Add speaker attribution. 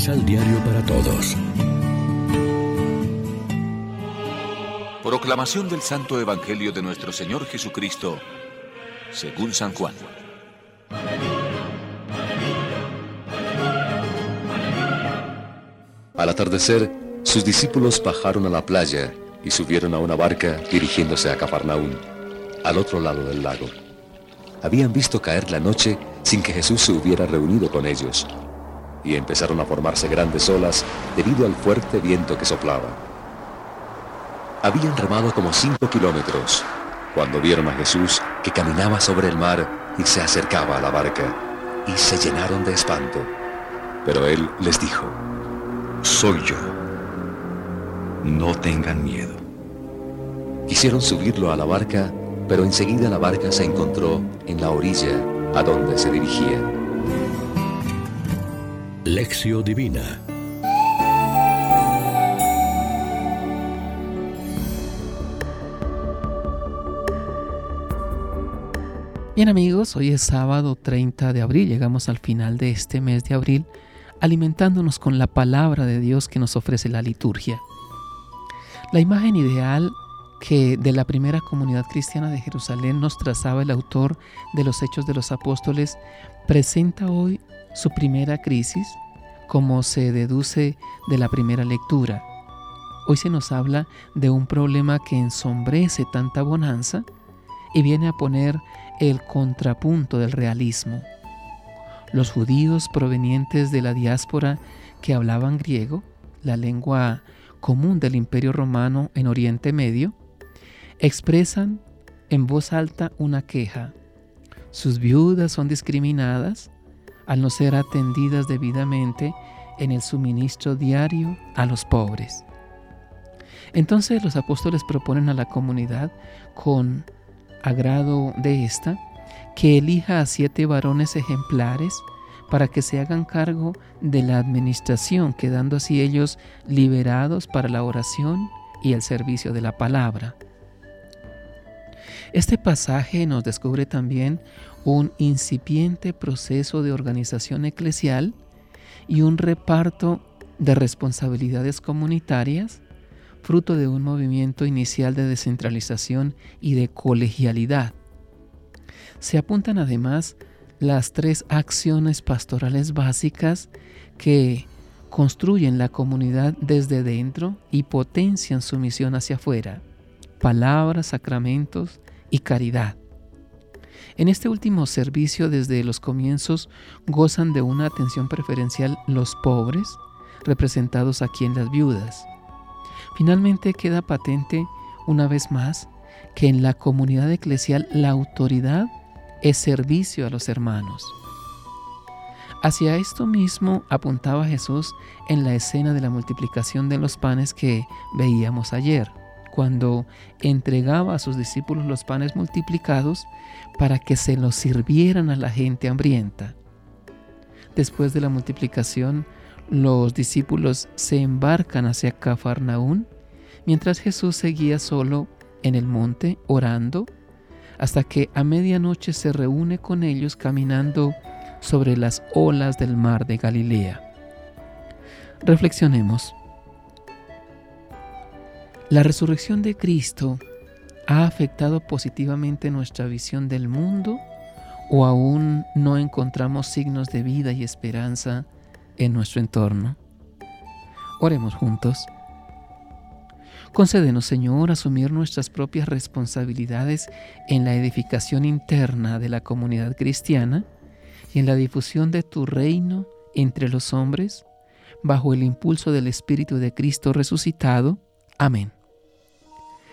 Speaker 1: Misal Diario para Todos.
Speaker 2: Proclamación del Santo Evangelio de nuestro Señor Jesucristo, según San Juan.
Speaker 3: Al atardecer, sus discípulos bajaron a la playa y subieron a una barca dirigiéndose a Cafarnaún, al otro lado del lago. Habían visto caer la noche sin que Jesús se hubiera reunido con ellos, y empezaron a formarse grandes olas debido al fuerte viento que soplaba. Habían remado como cinco kilómetros cuando vieron a Jesús que caminaba sobre el mar y se acercaba a la barca, y se llenaron de espanto. Pero él les dijo,
Speaker 4: Soy yo. No tengan miedo.
Speaker 3: Quisieron subirlo a la barca, pero enseguida la barca se encontró en la orilla a donde se dirigía.
Speaker 1: Lección Divina
Speaker 5: Bien amigos, hoy es sábado 30 de abril, llegamos al final de este mes de abril alimentándonos con la palabra de Dios que nos ofrece la liturgia. La imagen ideal que de la primera comunidad cristiana de Jerusalén nos trazaba el autor de los Hechos de los Apóstoles presenta hoy su primera crisis como se deduce de la primera lectura. Hoy se nos habla de un problema que ensombrece tanta bonanza y viene a poner el contrapunto del realismo. Los judíos provenientes de la diáspora que hablaban griego, la lengua común del imperio romano en Oriente Medio, expresan en voz alta una queja. Sus viudas son discriminadas al no ser atendidas debidamente en el suministro diario a los pobres. Entonces los apóstoles proponen a la comunidad con agrado de esta, que elija a siete varones ejemplares para que se hagan cargo de la administración, quedando así ellos liberados para la oración y el servicio de la palabra. Este pasaje nos descubre también un incipiente proceso de organización eclesial y un reparto de responsabilidades comunitarias fruto de un movimiento inicial de descentralización y de colegialidad. Se apuntan además las tres acciones pastorales básicas que construyen la comunidad desde dentro y potencian su misión hacia afuera, palabras, sacramentos y caridad. En este último servicio desde los comienzos gozan de una atención preferencial los pobres, representados aquí en las viudas, Finalmente queda patente una vez más que en la comunidad eclesial la autoridad es servicio a los hermanos. Hacia esto mismo apuntaba Jesús en la escena de la multiplicación de los panes que veíamos ayer, cuando entregaba a sus discípulos los panes multiplicados para que se los sirvieran a la gente hambrienta. Después de la multiplicación, los discípulos se embarcan hacia Cafarnaún, mientras Jesús seguía solo en el monte orando, hasta que a medianoche se reúne con ellos caminando sobre las olas del mar de Galilea. Reflexionemos. ¿La resurrección de Cristo ha afectado positivamente nuestra visión del mundo o aún no encontramos signos de vida y esperanza en nuestro entorno. Oremos juntos. Concédenos, Señor, asumir nuestras propias responsabilidades en la edificación interna de la comunidad cristiana y en la difusión de tu reino entre los hombres, bajo el impulso del Espíritu de Cristo resucitado. Amén.